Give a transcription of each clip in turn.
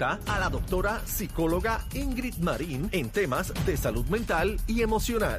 a la doctora psicóloga Ingrid Marín en temas de salud mental y emocional.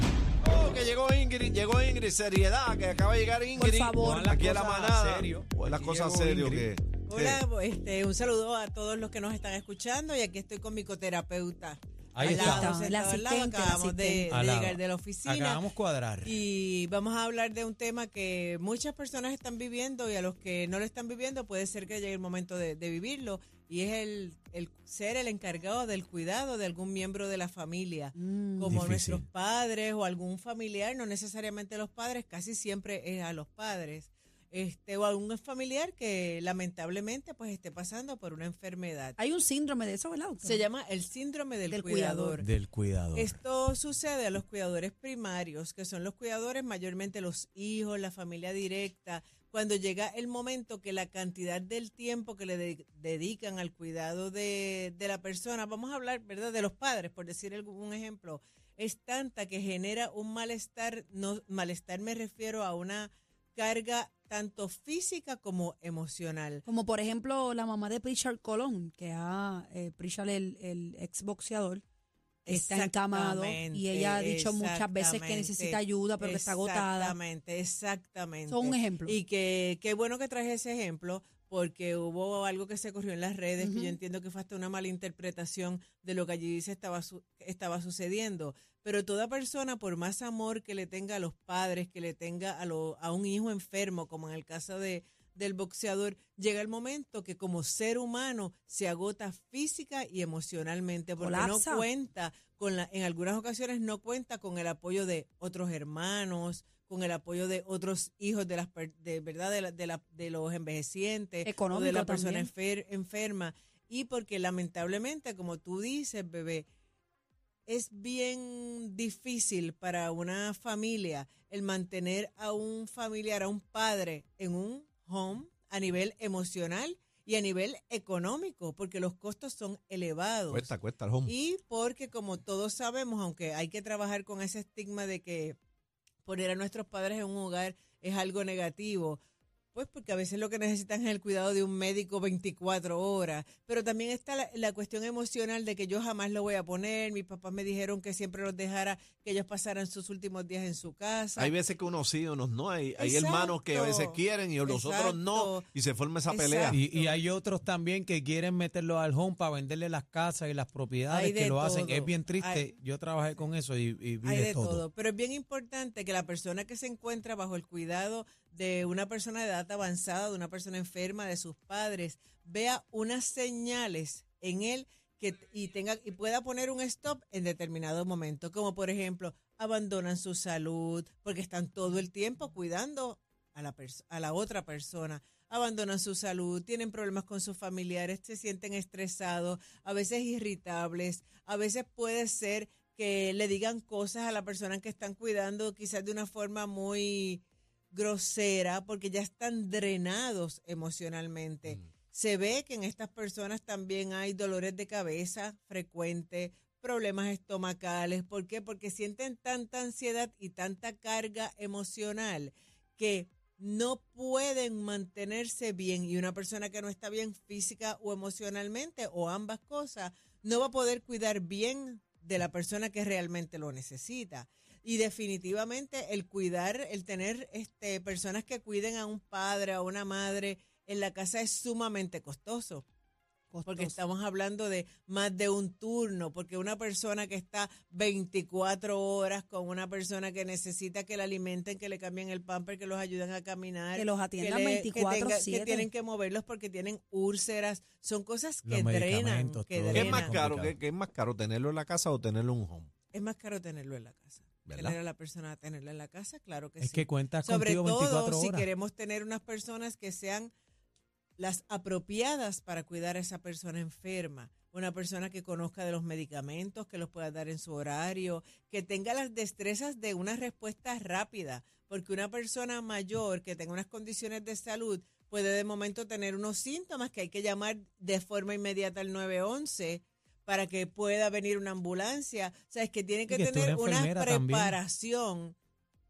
Oh, que llegó Ingrid, llegó Ingrid, seriedad, que acaba de llegar Ingrid. favor. aquí a la Las cosas manada. serio. Las cosas serias que. Hola, este, un saludo a todos los que nos están escuchando y aquí estoy con mi coterapeuta. Ahí está. lado, La lado, asistente, la acabamos de, de llegar de la oficina. Acabamos cuadrar. Y vamos a hablar de un tema que muchas personas están viviendo y a los que no lo están viviendo puede ser que llegue el momento de, de vivirlo y es el, el ser el encargado del cuidado de algún miembro de la familia, Mm. como Difícil. nuestros padres o algún familiar, no necesariamente los padres, casi siempre es a los padres. Este, o algún familiar que lamentablemente pues esté pasando por una enfermedad. Hay un síndrome de eso, ¿verdad? Se llama el síndrome del, Del cuidador. cuidador. Del cuidador. Esto sucede a los cuidadores primarios, que son los cuidadores mayormente los hijos, la familia directa, cuando llega el momento que la cantidad del tiempo que le de- dedican al cuidado de, de la persona, vamos a hablar, ¿verdad?, de los padres, por decir algún ejemplo, es tanta que genera un malestar, no, malestar me refiero a una carga tanto física como emocional. Como por ejemplo la mamá de Pritchard Colón, que ha, eh, el, el exboxeador, está encamado y ella ha dicho muchas veces que necesita ayuda, pero que está agotada. Exactamente, exactamente. Son un ejemplo. Y que qué bueno que traje ese ejemplo porque hubo algo que se corrió en las redes que yo entiendo que fue hasta una mala interpretación de lo que allí se estaba, su- estaba sucediendo. Pero toda persona, por más amor que le tenga a los padres, que le tenga a, lo- a un hijo enfermo, como en el caso de, del boxeador, llega el momento que como ser humano se agota física y emocionalmente porque Colapsa. no cuenta con la, en algunas ocasiones no cuenta con el apoyo de otros hermanos, con el apoyo de otros hijos de las de verdad de, la- de, la- de los envejecientes o de la persona enfer- enferma. Y porque lamentablemente como tú dices bebé es bien difícil para una familia el mantener a un familiar, a un padre en un home a nivel emocional y a nivel económico, porque los costos son elevados. Cuesta, cuesta el home. Y porque como todos sabemos, aunque hay que trabajar con ese estigma de que poner a nuestros padres en un hogar es algo negativo, pues porque a veces lo que necesitan es el cuidado de un médico 24 horas, pero también está la, la cuestión emocional de que yo jamás lo voy a poner, mis papás me dijeron que siempre los dejara, que ellos pasaran sus últimos días en su casa. Hay veces que unos sí, unos no. Hay, hay Exacto. hermanos que a veces quieren y los otros no. Y se forma esa pelea. Y, y hay otros también que quieren meterlo al home para venderle las casas y las propiedades que lo hacen. Es bien triste. Hay- Yo trabajé con eso y, y vi Hay de de todo. todo. Pero es bien importante que la persona que se encuentra bajo el cuidado de una persona de edad avanzada, de una persona enferma, de sus padres, vea unas señales en él que, y, tenga, y pueda poner un stop en determinado momento. Como por ejemplo, abandonan su salud porque están todo el tiempo cuidando a la, a la otra persona. Abandonan su salud, tienen problemas con sus familiares, se sienten estresados, a veces irritables, a veces puede ser que le digan cosas a la persona que están cuidando, quizás de una forma muy grosera, porque ya están drenados emocionalmente. Se ve que en estas personas también hay dolores de cabeza frecuentes, problemas estomacales. ¿Por qué? Porque sienten tanta ansiedad y tanta carga emocional que no pueden mantenerse bien y una persona que no está bien física o emocionalmente o ambas cosas no va a poder cuidar bien de la persona que realmente lo necesita. Y definitivamente el cuidar, el tener este, personas que cuiden a un padre, a una madre en la casa es sumamente costoso. Porque estamos hablando de más de un turno, porque una persona que está 24 horas con una persona que necesita que la alimenten, que le cambien el pamper, que los ayuden a caminar. Que los atiendan le- que tenga- 24/7. Que tienen que moverlos porque tienen úlceras. Son cosas que Los drenan. Que todo. ¿Qué es drenan. más caro? Complicado. ¿Qué, qué es más caro? ¿Tenerlo en la casa o tenerlo en un home? Es más caro tenerlo en la casa. ¿Verdad? Tener a la persona, tenerla en la casa, claro que Es sí. que cuentas Sobre contigo todo 24 si horas. queremos tener unas personas que sean las apropiadas para cuidar a esa persona enferma. Una persona que conozca de los medicamentos, que los pueda dar en su horario, que tenga las destrezas de una respuesta rápida, porque una persona mayor que tenga unas condiciones de salud puede de momento tener unos síntomas que hay que llamar de forma inmediata al 911 para que pueda venir una ambulancia. O sea, es que tiene que, tener una también. preparación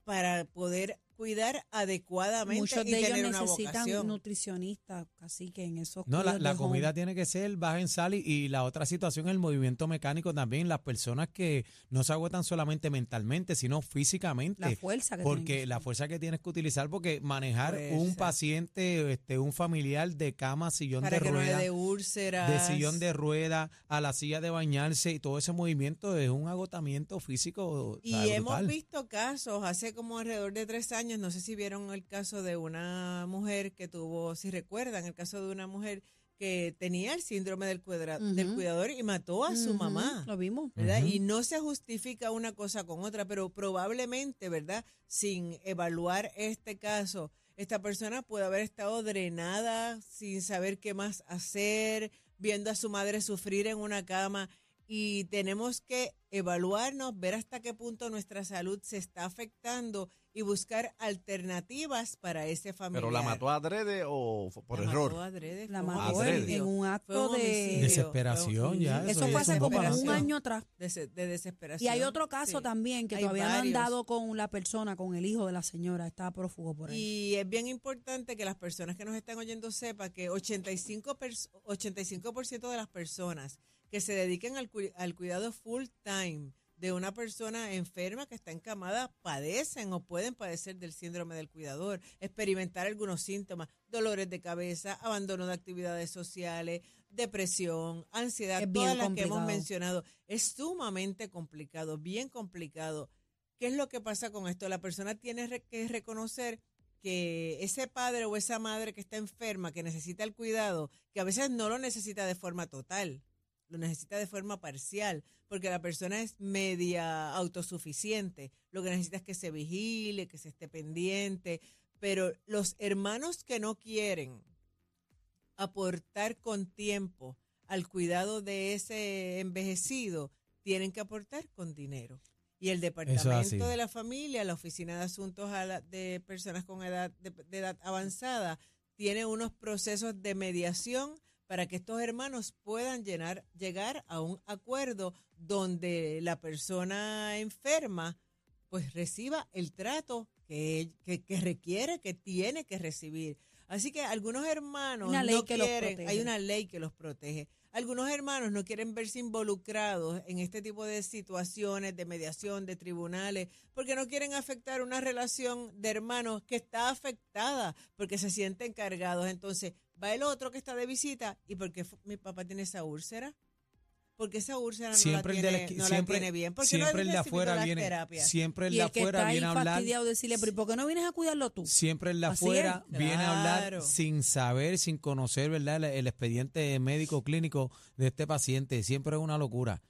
para poder cuidar adecuadamente Muchos y de ellos tener necesitan vocación. nutricionistas, así que en esos No, la, la de comida home. tiene que ser baja en sal y, y la otra situación el movimiento mecánico también. Las personas que no se agotan solamente mentalmente, sino físicamente. la fuerza que porque que la fuerza que tienes que utilizar, porque manejar un paciente, este, un familiar de cama, sillón para de que no le rueda, dé úlceras. de sillón de rueda a la silla de bañarse y todo ese movimiento es un agotamiento físico. Y hemos visto casos, hace como alrededor de tres años, no sé si vieron el caso de una mujer que tuvo, si recuerdan, el caso de una mujer que tenía el síndrome del, cuadra- del cuidador y mató a su mamá. Lo vimos. ¿verdad? Y no se justifica una cosa con otra, pero probablemente, ¿verdad? Sin evaluar este caso, esta persona puede haber estado drenada, sin saber qué más hacer, viendo a su madre sufrir en una cama. Y tenemos que evaluarnos, ver hasta qué punto nuestra salud se está afectando y buscar alternativas para ese familiar. ¿Pero la mató adrede o por La error? mató adrede, La mató en, Adrede. en un acto un de... Desesperación, Fue ya, Eso fue hace como un año atrás. de, de desesperación. Y hay otro caso Sí. también que Hay todavía no han varios. dado con la persona, con el hijo de la señora. Está prófugo por ahí. Y es bien importante que las personas que nos están oyendo sepan que 85%, pers- 85 de las personas que se dediquen al, al cuidado full time de una persona enferma que está encamada padecen o pueden padecer del síndrome del cuidador, experimentar algunos síntomas, dolores de cabeza, abandono de actividades sociales, depresión, ansiedad, todas las que hemos mencionado. Es sumamente complicado, bien complicado. ¿Qué es lo que pasa con esto? La persona tiene que reconocer que ese padre o esa madre que está enferma, que necesita el cuidado, que a veces no lo necesita de forma total, lo necesita de forma parcial, porque la persona es media autosuficiente. Lo que necesita es que se vigile, que se esté pendiente, pero los hermanos que no quieren aportar con tiempo al cuidado de ese envejecido, tienen que aportar con dinero. Y el departamento de la familia, la oficina de asuntos a la- de personas con edad de, de edad avanzada, tiene unos procesos de mediación para que estos hermanos puedan llenar, llegar a un acuerdo donde la persona enferma pues reciba el trato que, que, que requiere, que tiene que recibir. Así que algunos hermanos Una ley no que quieren, hay una ley que los protege. Algunos hermanos no quieren verse involucrados en este tipo de situaciones de mediación, de tribunales, porque no quieren afectar una relación de hermanos que está afectada, porque se sienten cargados. Entonces, va el otro que está de visita, ¿y por qué fu- mi papá tiene esa úlcera? Porque esa úlcera no Siempre el de la no la tiene bien. ¿Por qué siempre no el de afuera viene, terapias? siempre el de afuera viene a hablar, decirle, pero ¿y por qué no vienes a cuidarlo tú? siempre el de afuera viene a hablar sin saber, sin conocer, ¿verdad? El, el expediente médico clínico de este paciente, siempre es una locura.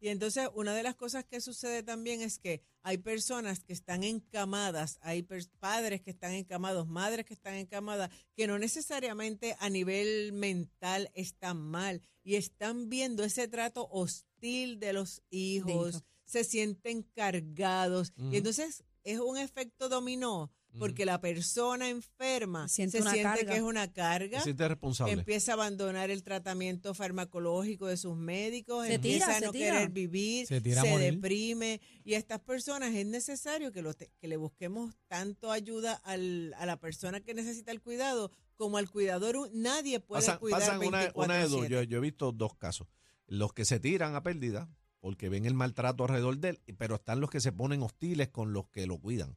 Y entonces una de las cosas que sucede también es que hay personas que están encamadas, hay padres que están encamados, madres que están encamadas, que no necesariamente a nivel mental están mal y están viendo ese trato hostil de los hijos, se sienten cargados. Y entonces es un efecto dominó porque la persona enferma Siente se una siente carga. que es una carga Se siente responsable. empieza a abandonar el tratamiento farmacológico de sus médicos, Se empieza tira, a se no tira. querer vivir, Se se, tira morir. deprime y a estas personas es necesario que, lo te- que le busquemos tanto ayuda al- a la persona que necesita el cuidado como al cuidador. Nadie puede Pasan, cuidar pasan una, 24 una de dos. Yo, yo he visto dos casos. Los que se tiran a pérdida porque ven el maltrato alrededor de él, pero están los que se ponen hostiles con los que lo cuidan.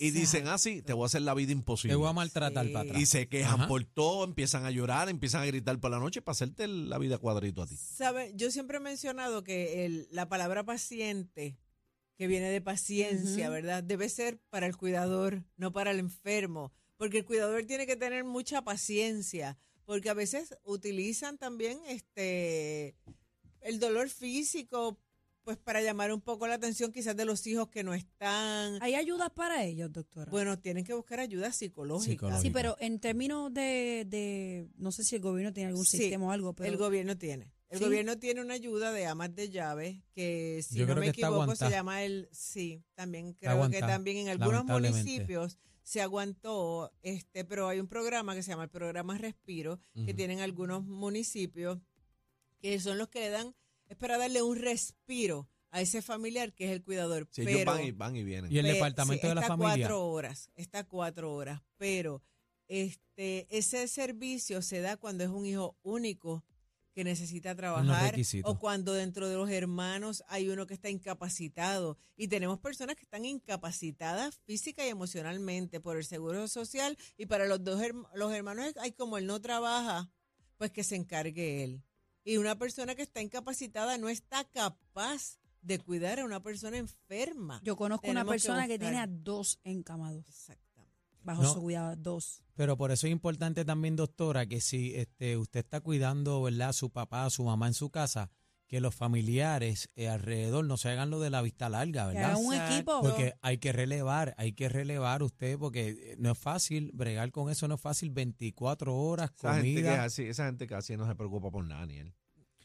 Y dicen así, te voy a hacer la vida imposible. Te voy a maltratar Sí. para atrás. Y se quejan Ajá. por todo, empiezan a llorar, empiezan a gritar por la noche para hacerte la vida cuadrito a ti. ¿Sabe? Yo siempre he mencionado que el- la palabra paciente, que viene de paciencia. ¿verdad? Debe ser para el cuidador, no para el enfermo, porque el cuidador tiene que tener mucha paciencia, porque a veces utilizan también este el dolor físico pues para llamar un poco la atención quizás de los hijos que no están. ¿Hay ayudas para ellos, doctora? Bueno, tienen que buscar ayuda psicológica. Psicológica. sí, pero en términos de, de, no sé si el gobierno tiene algún Sí, sistema o algo, pero El gobierno tiene. El ¿Sí? gobierno tiene una ayuda de amas de llave que si Yo no creo me que equivoco se llama el sí, también creo que también en algunos municipios se aguantó este, pero hay un programa que se llama el programa Respiro que Ujú. tienen algunos municipios que son los que le dan es para darle un respiro a ese familiar que es el cuidador. Sí, ellos van y, van y vienen. Y el departamento de la familia. cuatro horas, está cuatro horas, pero este ese servicio se da cuando es un hijo único que necesita trabajar o cuando dentro de los hermanos hay uno que está incapacitado y tenemos personas que están incapacitadas física y emocionalmente por el seguro social y para los dos los hermanos hay como él no trabaja pues que se encargue él y una persona que está incapacitada no está capaz de cuidar a una persona enferma. Yo conozco una persona que, tiene a dos encamados. Exactamente. Bajo su cuidado, dos. Pero por eso es importante también, doctora, que si este, usted está cuidando, ¿verdad?, a su papá, a su mamá en su casa, que los familiares eh, alrededor no se hagan lo de la vista larga, ¿verdad? Que un equipo. Porque hay que relevar, hay que relevar usted, porque eh, no es fácil bregar con eso, no es fácil 24 horas, esa comida. Gente que así, esa gente casi no se preocupa por nada, Aniel.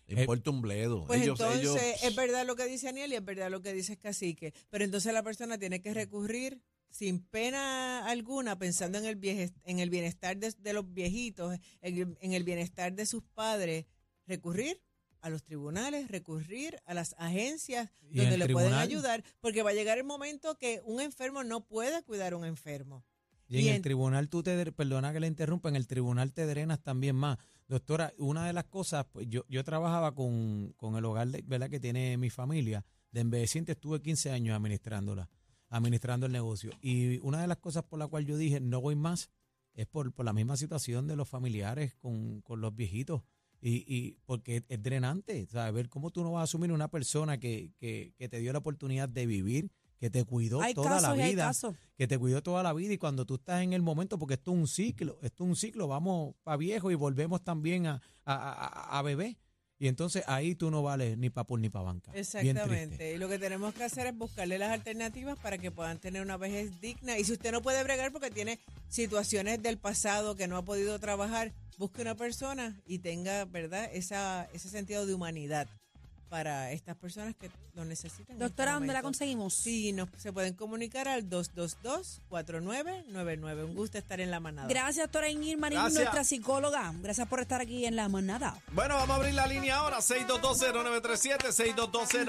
Eh, importa un bledo. Pues entonces, es verdad lo que dice Aniel y es verdad lo que dice Cacique, pero entonces la persona tiene que recurrir sin pena alguna, pensando en el, en el bienestar de, los viejitos, en, el bienestar de sus padres, recurrir a los tribunales, recurrir a las agencias donde le pueden ayudar, porque va a llegar el momento que un enfermo no puede cuidar a un enfermo. Y, en, el tribunal tú te, perdona que le interrumpa, en el tribunal te drenas también más. Doctora, una de las cosas, pues yo, yo trabajaba con, con el hogar de, ¿verdad? que tiene mi familia, de envejecientes, estuve 15 años administrándola administrando el negocio. Y una de las cosas por la cual yo dije no voy más es por, por la misma situación de los familiares con, con los viejitos. Y, y, porque es drenante, ¿sabes? Ver cómo tú no vas a asumir una persona que, que, que te dio la oportunidad de vivir, que te cuidó toda la vida, que te cuidó toda la vida y cuando tú estás en el momento, porque esto es un ciclo, esto es un ciclo, vamos para viejo y volvemos también a, a, a, a bebé. Y entonces ahí tú no vales ni para ni para banca. Exactamente. Y lo que tenemos que hacer es buscarle las alternativas para que puedan tener una vejez digna. Y si usted no puede bregar porque tiene situaciones del pasado que no ha podido trabajar, busque una persona y tenga, ¿verdad?, Esa, ese sentido de humanidad para estas personas que lo necesitan. Doctora, este ¿dónde la conseguimos? Sí, nos, se pueden comunicar al 222-4999. Un gusto estar en la manada. Gracias, doctora Inir Marín, nuestra psicóloga. Gracias por estar aquí en la manada. Bueno, vamos a abrir la línea ahora, 6220937, 622